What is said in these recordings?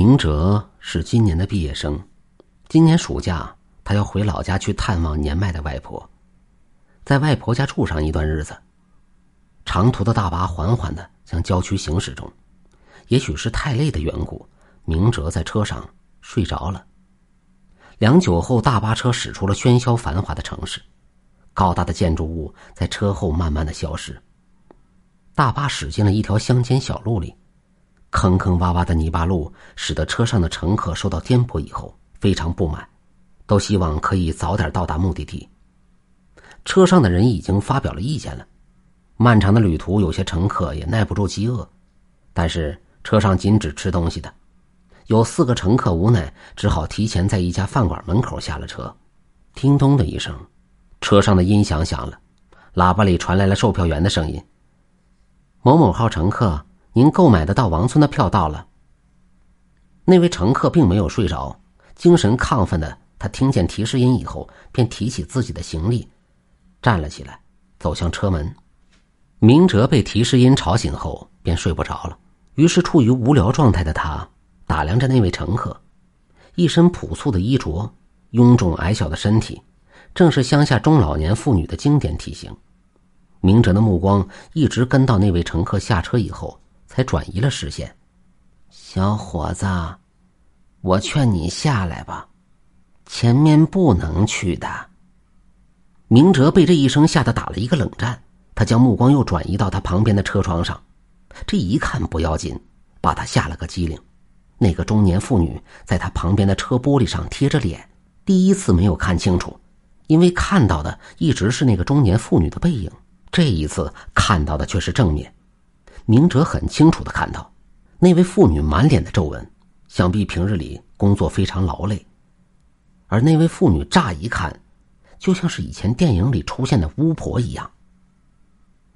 明哲是今年的毕业生，今年暑假他要回老家去探望年迈的外婆，在外婆家住上一段日子。长途的大巴缓缓的向郊区行驶中，也许是太累的缘故，明哲在车上睡着了。良久后，大巴车驶出了喧嚣繁华的城市，高大的建筑物在车后慢慢的消失。大巴驶进了一条乡间小路里。坑坑洼洼的泥巴路使得车上的乘客受到颠簸以后非常不满，都希望可以早点到达目的地。车上的人已经发表了意见了。漫长的旅途，有些乘客也耐不住饥饿，但是车上禁止吃东西的。有四个乘客无奈，只好提前在一家饭馆门口下了车。叮咚的一声，车上的音响响了，喇叭里传来了售票员的声音：“某某号乘客。”您购买的到王村的票到了。那位乘客并没有睡着，精神亢奋的他听见提示音以后，便提起自己的行李，站了起来，走向车门。明哲被提示音吵醒后，便睡不着了。于是，处于无聊状态的他打量着那位乘客，一身朴素的衣着，臃肿矮小的身体，正是乡下中老年妇女的经典体型。明哲的目光一直跟到那位乘客下车以后。才转移了视线，小伙子，我劝你下来吧，前面不能去的。明哲被这一声吓得打了一个冷战，他将目光又转移到他旁边的车窗上，这一看不要紧，把他吓了个机灵。那个中年妇女在他旁边的车玻璃上贴着脸，第一次没有看清楚，因为看到的一直是那个中年妇女的背影，这一次看到的却是正面。明哲很清楚的看到，那位妇女满脸的皱纹，想必平日里工作非常劳累。而那位妇女乍一看，就像是以前电影里出现的巫婆一样。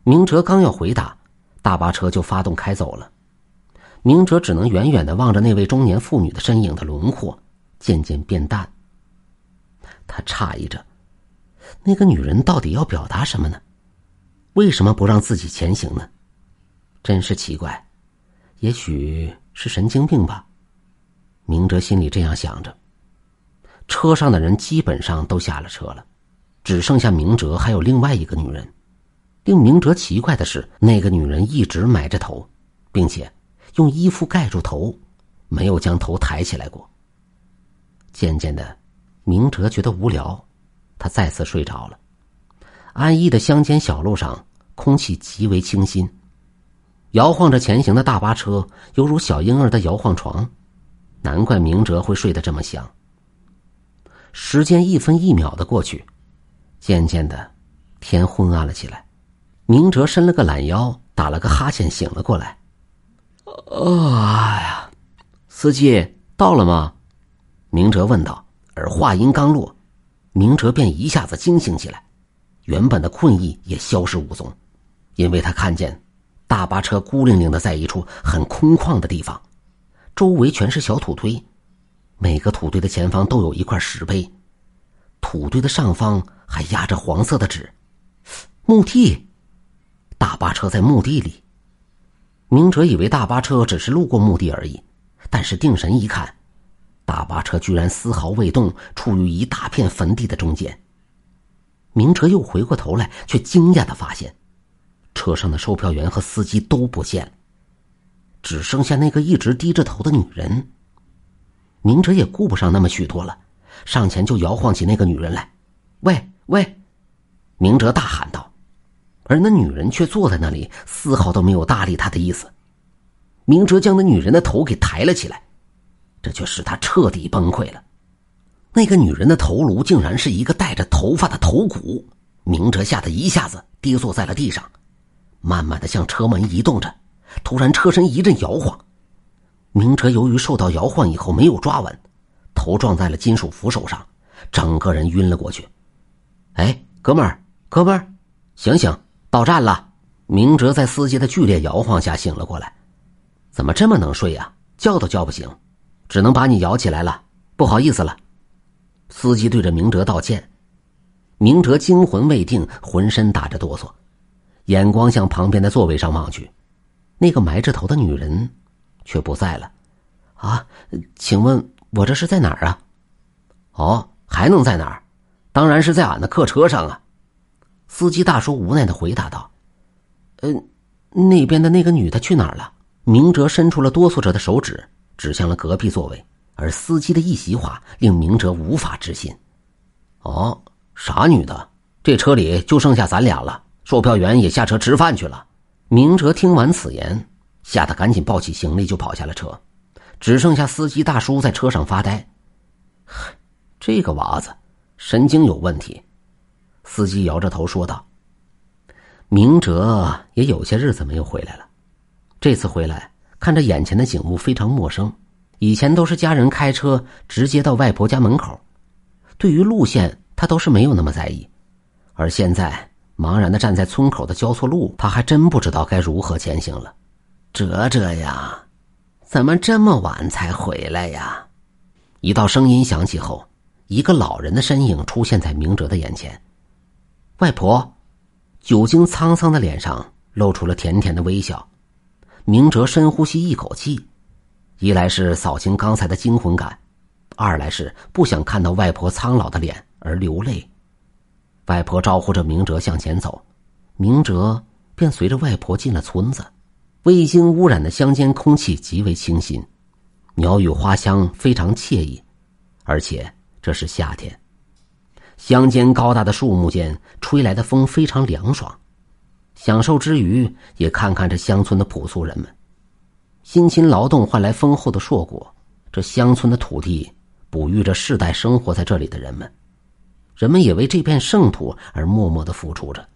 明哲刚要回答，大巴车就发动开走了。明哲只能远远的望着那位中年妇女的身影的轮廓渐渐变淡。他诧异着，那个女人到底要表达什么呢？为什么不让自己前行呢？真是奇怪，也许是神经病吧。明哲心里这样想着。车上的人基本上都下了车了，只剩下明哲还有另外一个女人。令明哲奇怪的是，那个女人一直埋着头，并且用衣服盖住头，没有将头抬起来过。渐渐的，明哲觉得无聊，他再次睡着了。安逸的乡间小路上，空气极为清新。摇晃着前行的大巴车，犹如小婴儿的摇晃床，难怪明哲会睡得这么香。时间一分一秒的过去，渐渐的，天昏暗了起来。明哲伸了个懒腰，打了个哈欠，醒了过来。啊呀，司机到了吗？明哲问道。而话音刚落，明哲便一下子惊醒起来，原本的困意也消失无踪，因为他看见。大巴车孤零零的在一处很空旷的地方，周围全是小土堆，每个土堆的前方都有一块石碑，土堆的上方还压着黄色的纸。墓地，大巴车在墓地里。明哲以为大巴车只是路过墓地而已，但是定神一看，大巴车居然丝毫未动，处于一大片坟地的中间。明哲又回过头来，却惊讶的发现。车上的售票员和司机都不见了，只剩下那个一直低着头的女人。明哲也顾不上那么许多了，上前就摇晃起那个女人来。“喂喂！”明哲大喊道，而那女人却坐在那里，丝毫都没有搭理他的意思。明哲将那女人的头给抬了起来，这却使他彻底崩溃了。那个女人的头颅竟然是一个带着头发的头骨，明哲吓得一下子跌坐在了地上。慢慢的向车门移动着，突然车身一阵摇晃，明哲由于受到摇晃以后没有抓稳，头撞在了金属扶手上，整个人晕了过去。哎，哥们儿，哥们儿，醒醒，到站了！明哲在司机的剧烈摇晃下醒了过来，怎么这么能睡呀？叫都叫不醒，只能把你摇起来了，不好意思了。司机对着明哲道歉，明哲惊魂未定，浑身打着哆嗦。眼光向旁边的座位上望去，那个埋着头的女人却不在了。啊，请问我这是在哪儿啊？哦，还能在哪儿？当然是在俺的客车上啊！司机大叔无奈的回答道：“嗯，那边的那个女的去哪儿了？”明哲伸出了哆嗦着的手指，指向了隔壁座位，而司机的一席话令明哲无法置信。“哦，啥女的？这车里就剩下咱俩了，售票员也下车吃饭去了。”明哲听完此言，吓得赶紧抱起行李就跑下了车，只剩下司机大叔在车上发呆。这个娃子。神经有问题，司机摇着头说道：“明哲也有些日子没有回来了，这次回来看着眼前的景物非常陌生。以前都是家人开车直接到外婆家门口，对于路线他都是没有那么在意。而现在茫然的站在村口的交错路，他还真不知道该如何前行了。哲哲呀，怎么这么晚才回来呀？”一道声音响起后。一个老人的身影出现在明哲的眼前，外婆，久经沧桑的脸上露出了甜甜的微笑。明哲深呼吸一口气，一来是扫清刚才的惊魂感，二来是不想看到外婆苍老的脸而流泪。外婆招呼着明哲向前走，明哲便随着外婆进了村子。未经污染的乡间空气极为清新，鸟语花香非常惬意，而且。这是夏天，乡间高大的树木间吹来的风非常凉爽，享受之余也看看这乡村的朴素人们，辛勤劳动换来丰厚的硕果。这乡村的土地哺育着世代生活在这里的人们，人们也为这片圣土而默默的付出着。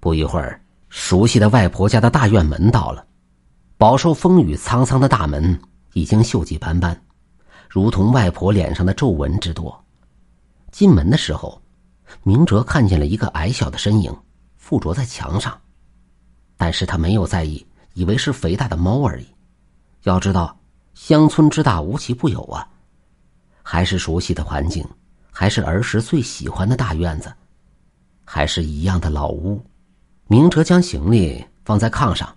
不一会儿，熟悉的外婆家的大院门到了，饱受风雨沧桑的大门已经锈迹斑斑。如同外婆脸上的皱纹之多。进门的时候，明哲看见了一个矮小的身影附着在墙上，但是他没有在意，以为是肥大的猫而已。要知道，乡村之大无奇不有啊。还是熟悉的环境，还是儿时最喜欢的大院子，还是一样的老屋。明哲将行李放在炕上，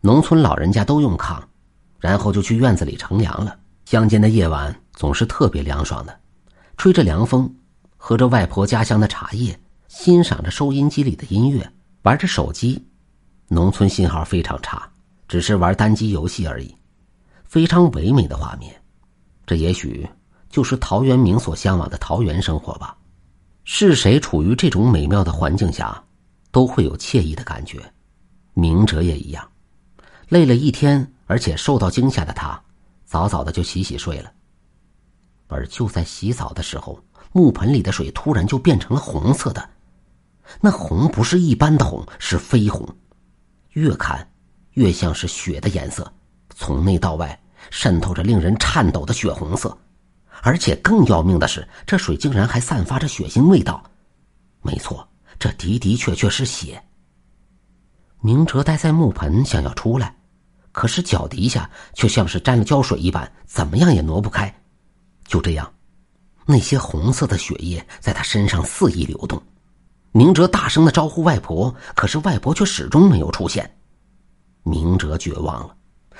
农村老人家都用炕，然后就去院子里乘凉了。乡间的夜晚总是特别凉爽的，吹着凉风，喝着外婆家乡的茶叶，欣赏着收音机里的音乐，玩着手机。农村信号非常差，只是玩单机游戏而已，非常唯美的画面。这也许就是陶渊明所向往的桃源生活吧。是谁处于这种美妙的环境下，都会有惬意的感觉。明哲也一样，累了一天，而且受到惊吓的他。早早的就洗洗睡了，而就在洗澡的时候，木盆里的水突然就变成了红色的，那红不是一般的红，是绯红，越看越像是血的颜色，从内到外渗透着令人颤抖的血红色，而且更要命的是，这水竟然还散发着血腥味道。没错，这的的确确是血。明哲待在木盆，想要出来。可是脚底下却像是沾了胶水一般，怎么样也挪不开。就这样，那些红色的血液在他身上肆意流动。明哲大声的招呼外婆，可是外婆却始终没有出现。明哲绝望了。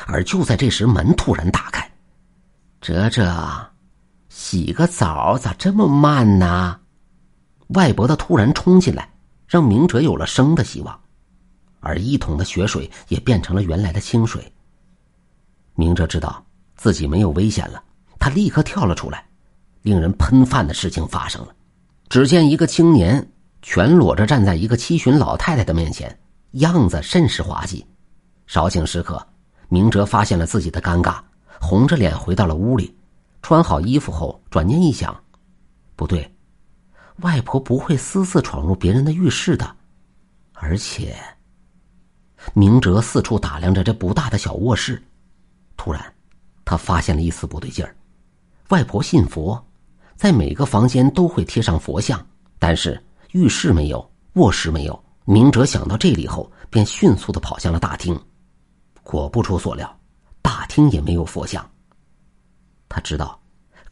而就在这时，门突然打开。哲哲，洗个澡咋这么慢呢？外婆的突然冲进来，让明哲有了生的希望。而一桶的血水也变成了原来的清水。明哲知道自己没有危险了，他立刻跳了出来。令人喷饭的事情发生了，只见一个青年全裸着站在一个七旬老太太的面前，样子甚是滑稽。少顷时刻，明哲发现了自己的尴尬，红着脸回到了屋里，穿好衣服后，转念一想，不对，外婆不会私自闯入别人的浴室的，而且。明哲四处打量着这不大的小卧室，突然，他发现了一丝不对劲儿。外婆信佛，在每个房间都会贴上佛像，但是浴室没有，卧室没有。明哲想到这里后，便迅速的跑向了大厅。果不出所料，大厅也没有佛像。他知道，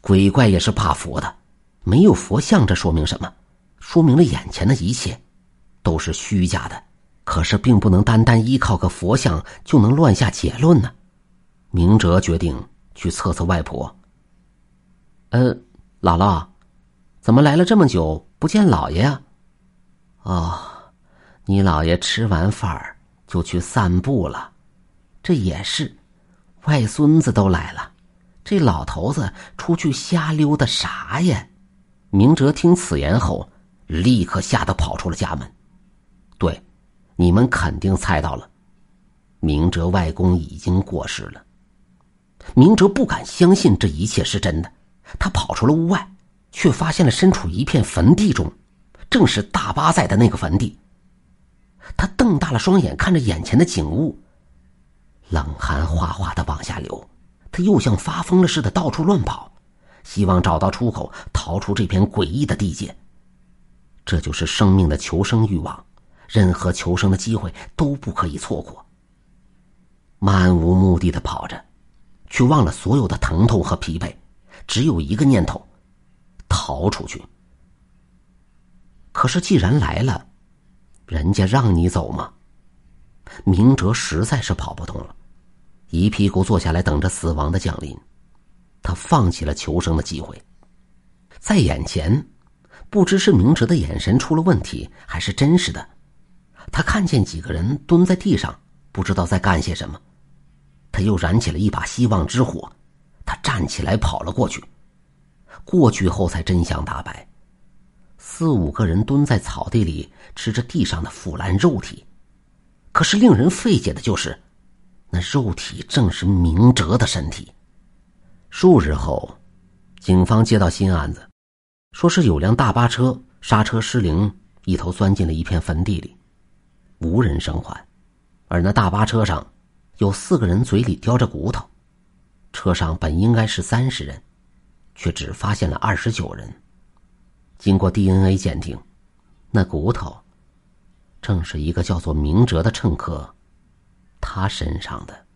鬼怪也是怕佛的，没有佛像，这说明什么？说明了眼前的一切都是虚假的。可是，并不能单单依靠个佛像就能乱下结论呢。明哲决定去测测外婆。呃，姥姥，怎么来了这么久不见姥爷呀？哦，你姥爷吃完饭儿就去散步了。这也是，外孙子都来了，这老头子出去瞎溜达啥呀？明哲听此言后，立刻吓得跑出了家门。对，你们肯定猜到了，明哲外公已经过世了。明哲不敢相信这一切是真的，他跑出了屋外，却发现了身处一片坟地中，正是大巴在的那个坟地。他瞪大了双眼看着眼前的景物，冷汗哗哗的往下流，他又像发疯了似的到处乱跑，希望找到出口，逃出这片诡异的地界。这就是生命的求生欲望，任何求生的机会都不可以错过。漫无目的的跑着。却忘了所有的疼痛和疲惫，只有一个念头：逃出去。可是既然来了，人家让你走吗？明哲实在是跑不动了，一屁股坐下来等着死亡的降临。他放弃了求生的机会。在眼前，不知是明哲的眼神出了问题，还是真实的，他看见几个人蹲在地上，不知道在干些什么。他又燃起了一把希望之火，他站起来跑了过去。过去后才真相大白，四五个人蹲在草地里吃着地上的腐烂肉体，可是令人费解的就是，那肉体正是明哲的身体。数日后，警方接到新案子，说是有辆大巴车刹车失灵，一头钻进了一片坟地里，无人生还，而那大巴车上。有四个人嘴里叼着骨头，车上本应该是三十人，却只发现了二十九人。经过 DNA 鉴定，那骨头正是一个叫做明哲的乘客他身上的。